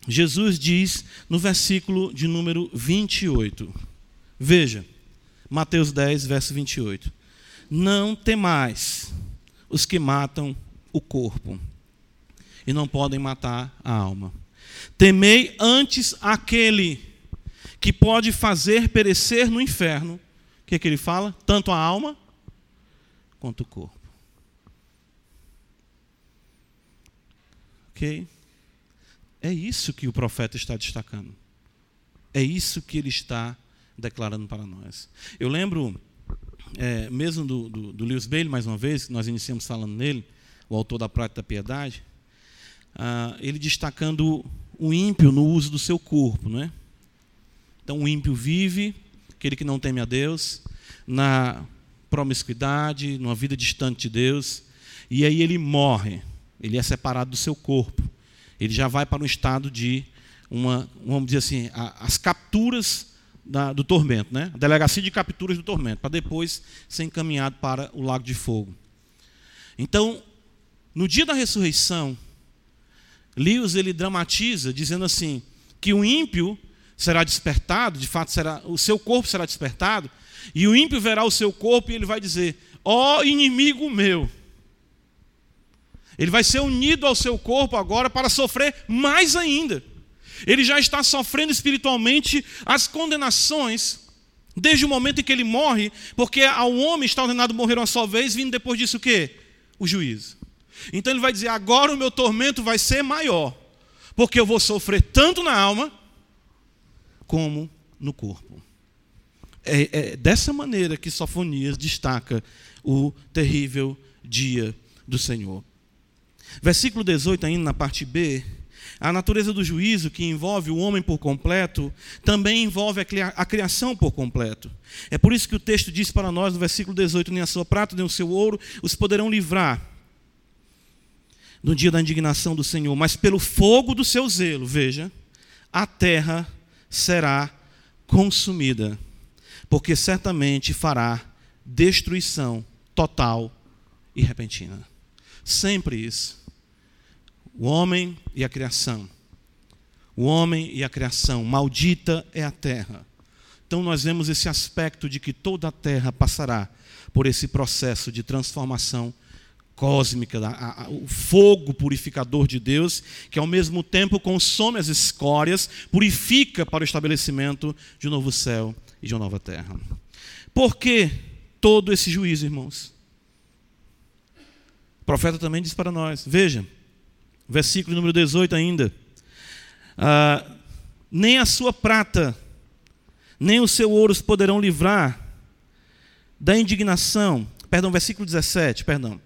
Jesus diz no versículo de número 28. Veja, Mateus 10, verso 28. Não temais os que matam o corpo e não podem matar a alma Temei antes aquele que pode fazer perecer no inferno. O que, é que ele fala? Tanto a alma quanto o corpo. Ok? É isso que o profeta está destacando. É isso que ele está declarando para nós. Eu lembro, é, mesmo do, do, do Lewis Bailey, mais uma vez, que nós iniciamos falando nele, o autor da Prática da Piedade, ah, ele destacando o ímpio no uso do seu corpo, não é? Então o ímpio vive, aquele que não teme a Deus, na promiscuidade, numa vida distante de Deus, e aí ele morre, ele é separado do seu corpo, ele já vai para um estado de uma, vamos dizer assim, as capturas da, do tormento, né? a delegacia de capturas do tormento, para depois ser encaminhado para o lago de fogo. Então, no dia da ressurreição, Lewis ele dramatiza dizendo assim que o ímpio será despertado, de fato será, o seu corpo será despertado, e o ímpio verá o seu corpo e ele vai dizer: "Ó oh, inimigo meu". Ele vai ser unido ao seu corpo agora para sofrer mais ainda. Ele já está sofrendo espiritualmente as condenações desde o momento em que ele morre, porque ao homem está ordenado morrer uma só vez, vindo depois disso o quê? O juízo. Então ele vai dizer: agora o meu tormento vai ser maior, porque eu vou sofrer tanto na alma como no corpo. É, é dessa maneira que Sofonias destaca o terrível dia do Senhor. Versículo 18, ainda na parte B, a natureza do juízo, que envolve o homem por completo, também envolve a criação por completo. É por isso que o texto diz para nós, no versículo 18: Nem a sua prata, nem o seu ouro os poderão livrar no dia da indignação do Senhor, mas pelo fogo do seu zelo, veja, a terra será consumida, porque certamente fará destruição total e repentina. Sempre isso. O homem e a criação. O homem e a criação. Maldita é a terra. Então nós vemos esse aspecto de que toda a terra passará por esse processo de transformação cósmica, o fogo purificador de Deus, que ao mesmo tempo consome as escórias, purifica para o estabelecimento de um novo céu e de uma nova terra. Por que todo esse juízo, irmãos? O profeta também diz para nós: veja, versículo número 18 ainda. Ah, nem a sua prata, nem o seu ouro poderão livrar da indignação. Perdão, versículo 17, perdão.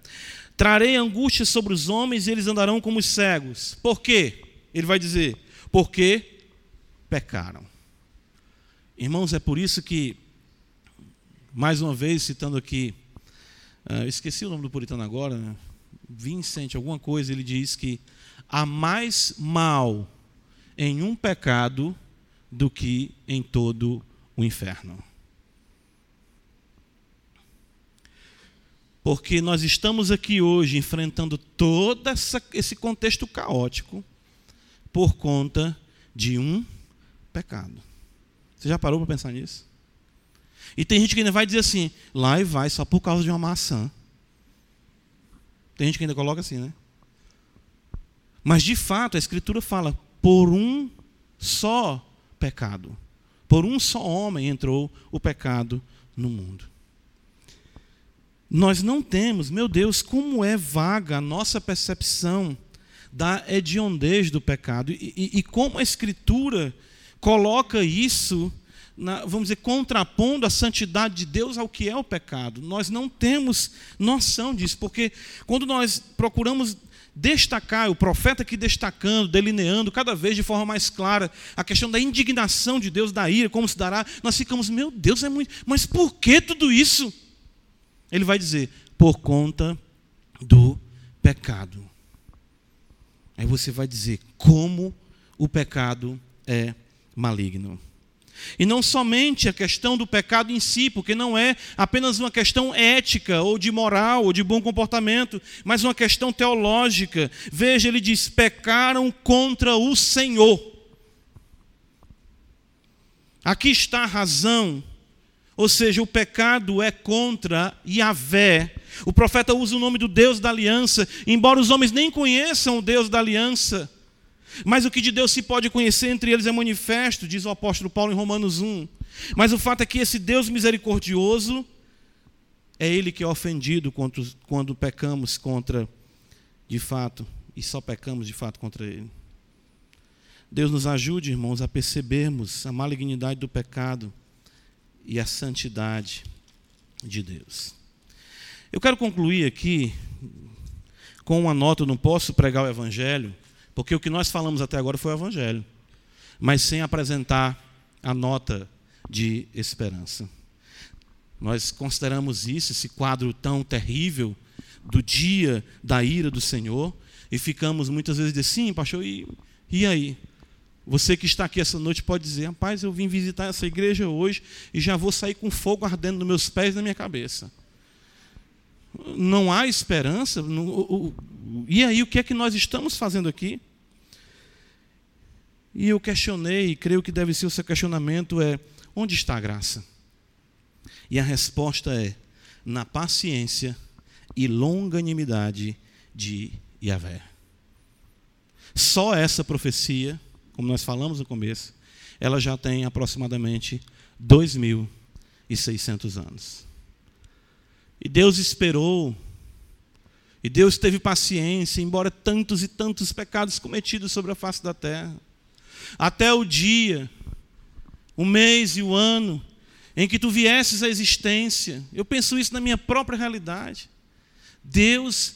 Trarei angústia sobre os homens e eles andarão como os cegos. Por quê? Ele vai dizer: porque pecaram. Irmãos, é por isso que, mais uma vez, citando aqui, uh, esqueci o nome do puritano agora, né? Vincent, alguma coisa, ele diz que há mais mal em um pecado do que em todo o inferno. Porque nós estamos aqui hoje enfrentando todo essa, esse contexto caótico por conta de um pecado. Você já parou para pensar nisso? E tem gente que ainda vai dizer assim, lá e vai só por causa de uma maçã. Tem gente que ainda coloca assim, né? Mas de fato a Escritura fala, por um só pecado, por um só homem entrou o pecado no mundo. Nós não temos, meu Deus, como é vaga a nossa percepção da hediondez do pecado e, e, e como a Escritura coloca isso, na, vamos dizer, contrapondo a santidade de Deus ao que é o pecado. Nós não temos noção disso, porque quando nós procuramos destacar, o profeta aqui destacando, delineando cada vez de forma mais clara a questão da indignação de Deus, da ira, como se dará, nós ficamos, meu Deus, é muito, mas por que tudo isso? Ele vai dizer: por conta do pecado. Aí você vai dizer como o pecado é maligno. E não somente a questão do pecado em si, porque não é apenas uma questão ética, ou de moral, ou de bom comportamento, mas uma questão teológica. Veja, ele diz: pecaram contra o Senhor. Aqui está a razão ou seja, o pecado é contra Yahvé. O profeta usa o nome do Deus da aliança, embora os homens nem conheçam o Deus da aliança. Mas o que de Deus se pode conhecer entre eles é manifesto, diz o apóstolo Paulo em Romanos 1. Mas o fato é que esse Deus misericordioso é Ele que é ofendido quando pecamos contra, de fato, e só pecamos de fato contra Ele. Deus nos ajude, irmãos, a percebermos a malignidade do pecado e a santidade de Deus. Eu quero concluir aqui com uma nota, eu não posso pregar o Evangelho, porque o que nós falamos até agora foi o Evangelho, mas sem apresentar a nota de esperança. Nós consideramos isso, esse quadro tão terrível do dia da ira do Senhor, e ficamos muitas vezes de sim, pastor, e, e aí? Você que está aqui essa noite pode dizer: rapaz, eu vim visitar essa igreja hoje e já vou sair com fogo ardendo nos meus pés e na minha cabeça. Não há esperança? E aí, o que é que nós estamos fazendo aqui? E eu questionei, e creio que deve ser o seu questionamento: é onde está a graça? E a resposta é: na paciência e longanimidade de Yahvé. Só essa profecia como nós falamos no começo, ela já tem aproximadamente 2.600 anos. E Deus esperou, e Deus teve paciência, embora tantos e tantos pecados cometidos sobre a face da terra, até o dia, o mês e o ano em que tu viesses à existência. Eu penso isso na minha própria realidade. Deus,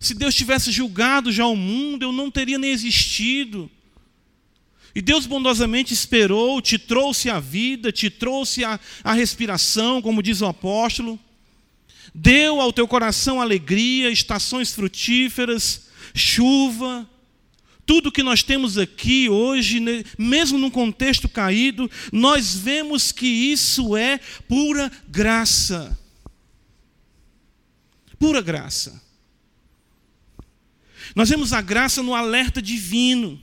se Deus tivesse julgado já o mundo, eu não teria nem existido. E Deus bondosamente esperou, te trouxe a vida, te trouxe a, a respiração, como diz o apóstolo, deu ao teu coração alegria, estações frutíferas, chuva, tudo que nós temos aqui hoje, mesmo num contexto caído, nós vemos que isso é pura graça. Pura graça. Nós vemos a graça no alerta divino.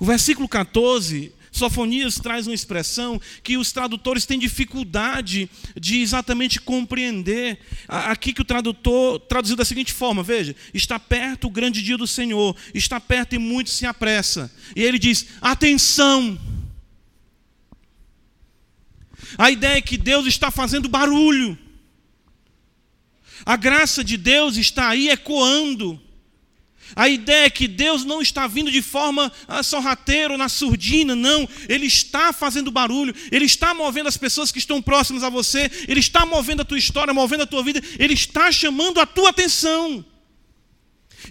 O versículo 14, Sofonias traz uma expressão que os tradutores têm dificuldade de exatamente compreender. Aqui que o tradutor traduziu da seguinte forma: veja, está perto o grande dia do Senhor, está perto e muito se apressa. E ele diz: atenção. A ideia é que Deus está fazendo barulho. A graça de Deus está aí ecoando. A ideia é que Deus não está vindo de forma ah, sorrateira ou na surdina, não. Ele está fazendo barulho, Ele está movendo as pessoas que estão próximas a você, Ele está movendo a tua história, movendo a tua vida, Ele está chamando a tua atenção.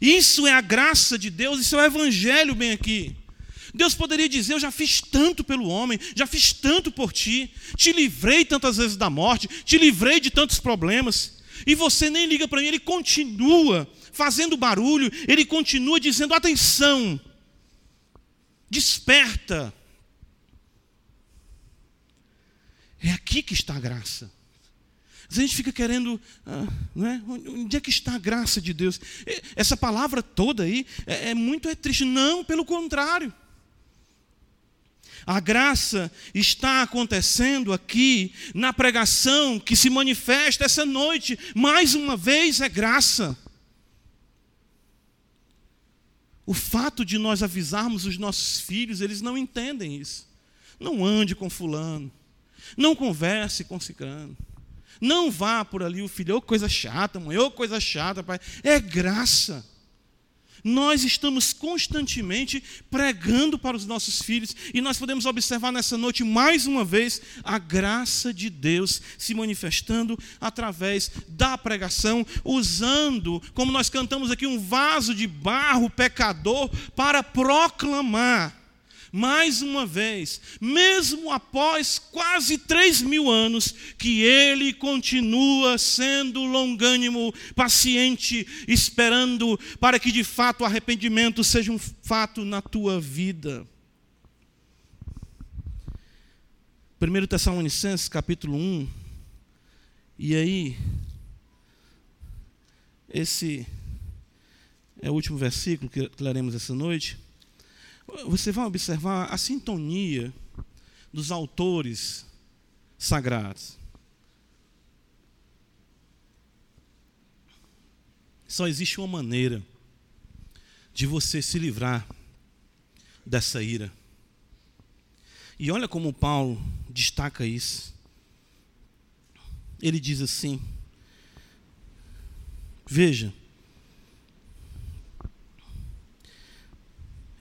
Isso é a graça de Deus, isso é o Evangelho bem aqui. Deus poderia dizer: Eu já fiz tanto pelo homem, já fiz tanto por ti, te livrei tantas vezes da morte, te livrei de tantos problemas, e você nem liga para mim, Ele continua fazendo barulho, ele continua dizendo: atenção, desperta. É aqui que está a graça. a gente fica querendo, ah, é? onde é que está a graça de Deus? Essa palavra toda aí é, é muito é triste. Não, pelo contrário. A graça está acontecendo aqui na pregação que se manifesta essa noite. Mais uma vez é graça. O fato de nós avisarmos os nossos filhos, eles não entendem isso. Não ande com fulano. Não converse com ciclano. Não vá por ali o filho, ô oh, coisa chata, mãe, ô oh, coisa chata, pai. É graça. Nós estamos constantemente pregando para os nossos filhos e nós podemos observar nessa noite mais uma vez a graça de Deus se manifestando através da pregação, usando, como nós cantamos aqui, um vaso de barro pecador para proclamar mais uma vez, mesmo após quase três mil anos, que ele continua sendo longânimo, paciente, esperando para que de fato o arrependimento seja um fato na tua vida. 1 Tessalonicenses capítulo 1, e aí, esse é o último versículo que leremos essa noite você vai observar a sintonia dos autores sagrados. Só existe uma maneira de você se livrar dessa ira. E olha como Paulo destaca isso. Ele diz assim: Veja,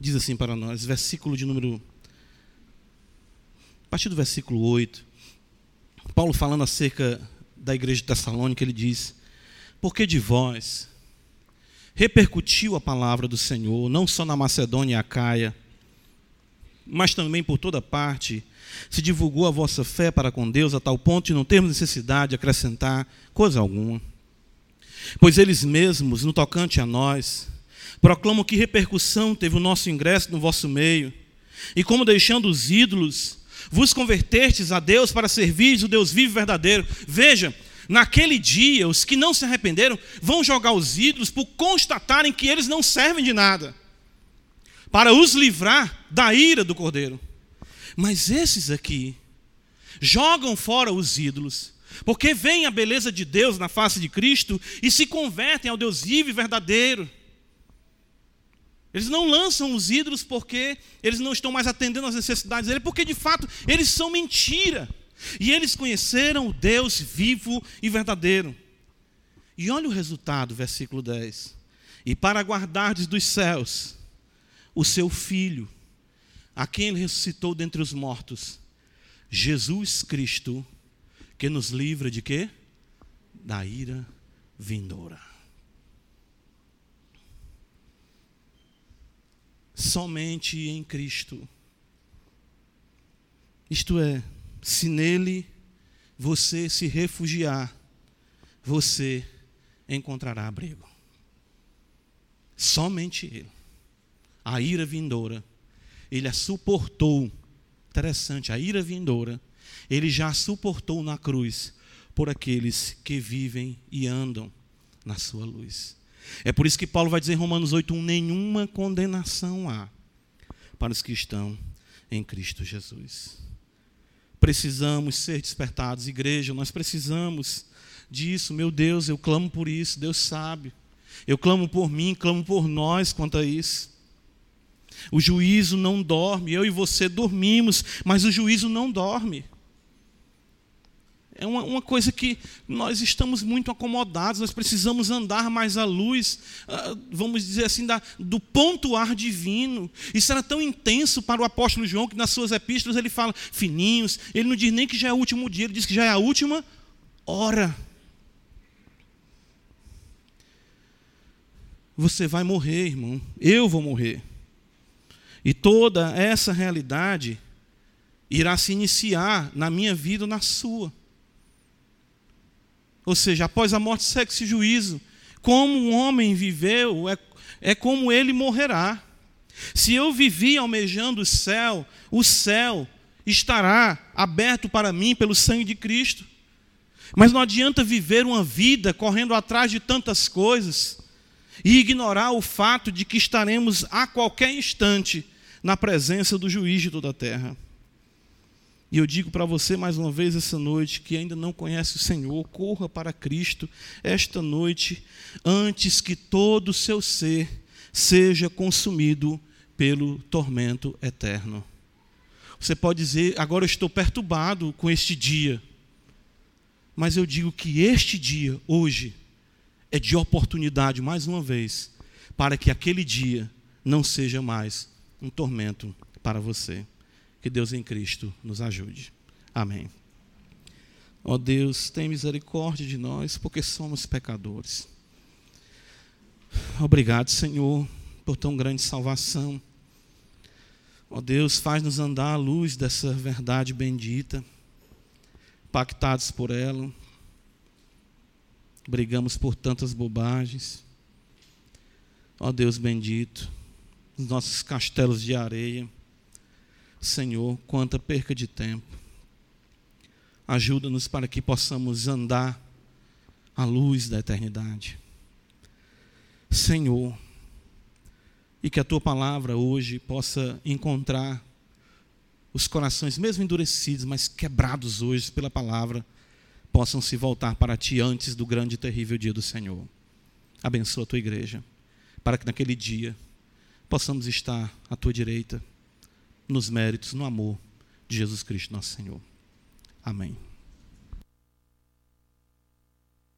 diz assim para nós, versículo de número. A partir do versículo 8, Paulo falando acerca da igreja de Tessalônica, ele diz: Porque de vós repercutiu a palavra do Senhor, não só na Macedônia e Acaia, mas também por toda parte, se divulgou a vossa fé para com Deus a tal ponto de não termos necessidade de acrescentar coisa alguma. Pois eles mesmos, no tocante a nós, Proclamo que repercussão teve o nosso ingresso no vosso meio, E como deixando os ídolos, vos convertestes a Deus para servir o Deus vivo e verdadeiro. Veja, naquele dia, os que não se arrependeram vão jogar os ídolos por constatarem que eles não servem de nada, para os livrar da ira do cordeiro. Mas esses aqui jogam fora os ídolos, porque veem a beleza de Deus na face de Cristo e se convertem ao Deus vivo e verdadeiro. Eles não lançam os ídolos porque eles não estão mais atendendo às necessidades dele, porque de fato eles são mentira. E eles conheceram o Deus vivo e verdadeiro. E olha o resultado, versículo 10. E para guardardes dos céus o seu filho, a quem ele ressuscitou dentre os mortos, Jesus Cristo, que nos livra de quê? Da ira vindoura. Somente em Cristo. Isto é, se nele você se refugiar, você encontrará abrigo. Somente ele. A ira vindoura, ele a suportou. Interessante, a ira vindoura, ele já suportou na cruz por aqueles que vivem e andam na sua luz. É por isso que Paulo vai dizer em Romanos 8:1 nenhuma condenação há para os que estão em Cristo Jesus. Precisamos ser despertados, igreja, nós precisamos disso. Meu Deus, eu clamo por isso, Deus sabe. Eu clamo por mim, clamo por nós quanto a isso. O juízo não dorme, eu e você dormimos, mas o juízo não dorme. É uma, uma, coisa que nós estamos muito acomodados, nós precisamos andar mais à luz, uh, vamos dizer assim, da, do pontuar divino. Isso era tão intenso para o apóstolo João que nas suas epístolas ele fala fininhos, ele não diz nem que já é o último dia, ele diz que já é a última hora. Você vai morrer, irmão, eu vou morrer. E toda essa realidade irá se iniciar na minha vida ou na sua. Ou seja, após a morte segue-se juízo. Como um homem viveu, é, é como ele morrerá. Se eu vivi almejando o céu, o céu estará aberto para mim pelo sangue de Cristo. Mas não adianta viver uma vida correndo atrás de tantas coisas e ignorar o fato de que estaremos a qualquer instante na presença do juiz de toda a terra. E eu digo para você mais uma vez essa noite que ainda não conhece o Senhor, corra para Cristo esta noite, antes que todo o seu ser seja consumido pelo tormento eterno. Você pode dizer, agora eu estou perturbado com este dia. Mas eu digo que este dia, hoje, é de oportunidade, mais uma vez, para que aquele dia não seja mais um tormento para você. Que Deus em Cristo nos ajude. Amém. Ó oh Deus, tem misericórdia de nós, porque somos pecadores. Obrigado, Senhor, por tão grande salvação. Ó oh Deus, faz-nos andar à luz dessa verdade bendita, pactados por ela. Brigamos por tantas bobagens. Ó oh Deus bendito, os nossos castelos de areia Senhor, quanta perca de tempo. Ajuda-nos para que possamos andar à luz da eternidade. Senhor, e que a tua palavra hoje possa encontrar os corações, mesmo endurecidos, mas quebrados hoje pela palavra, possam se voltar para ti antes do grande e terrível dia do Senhor. Abençoa a tua igreja, para que naquele dia possamos estar à tua direita nos méritos, no amor de Jesus Cristo, nosso Senhor. Amém.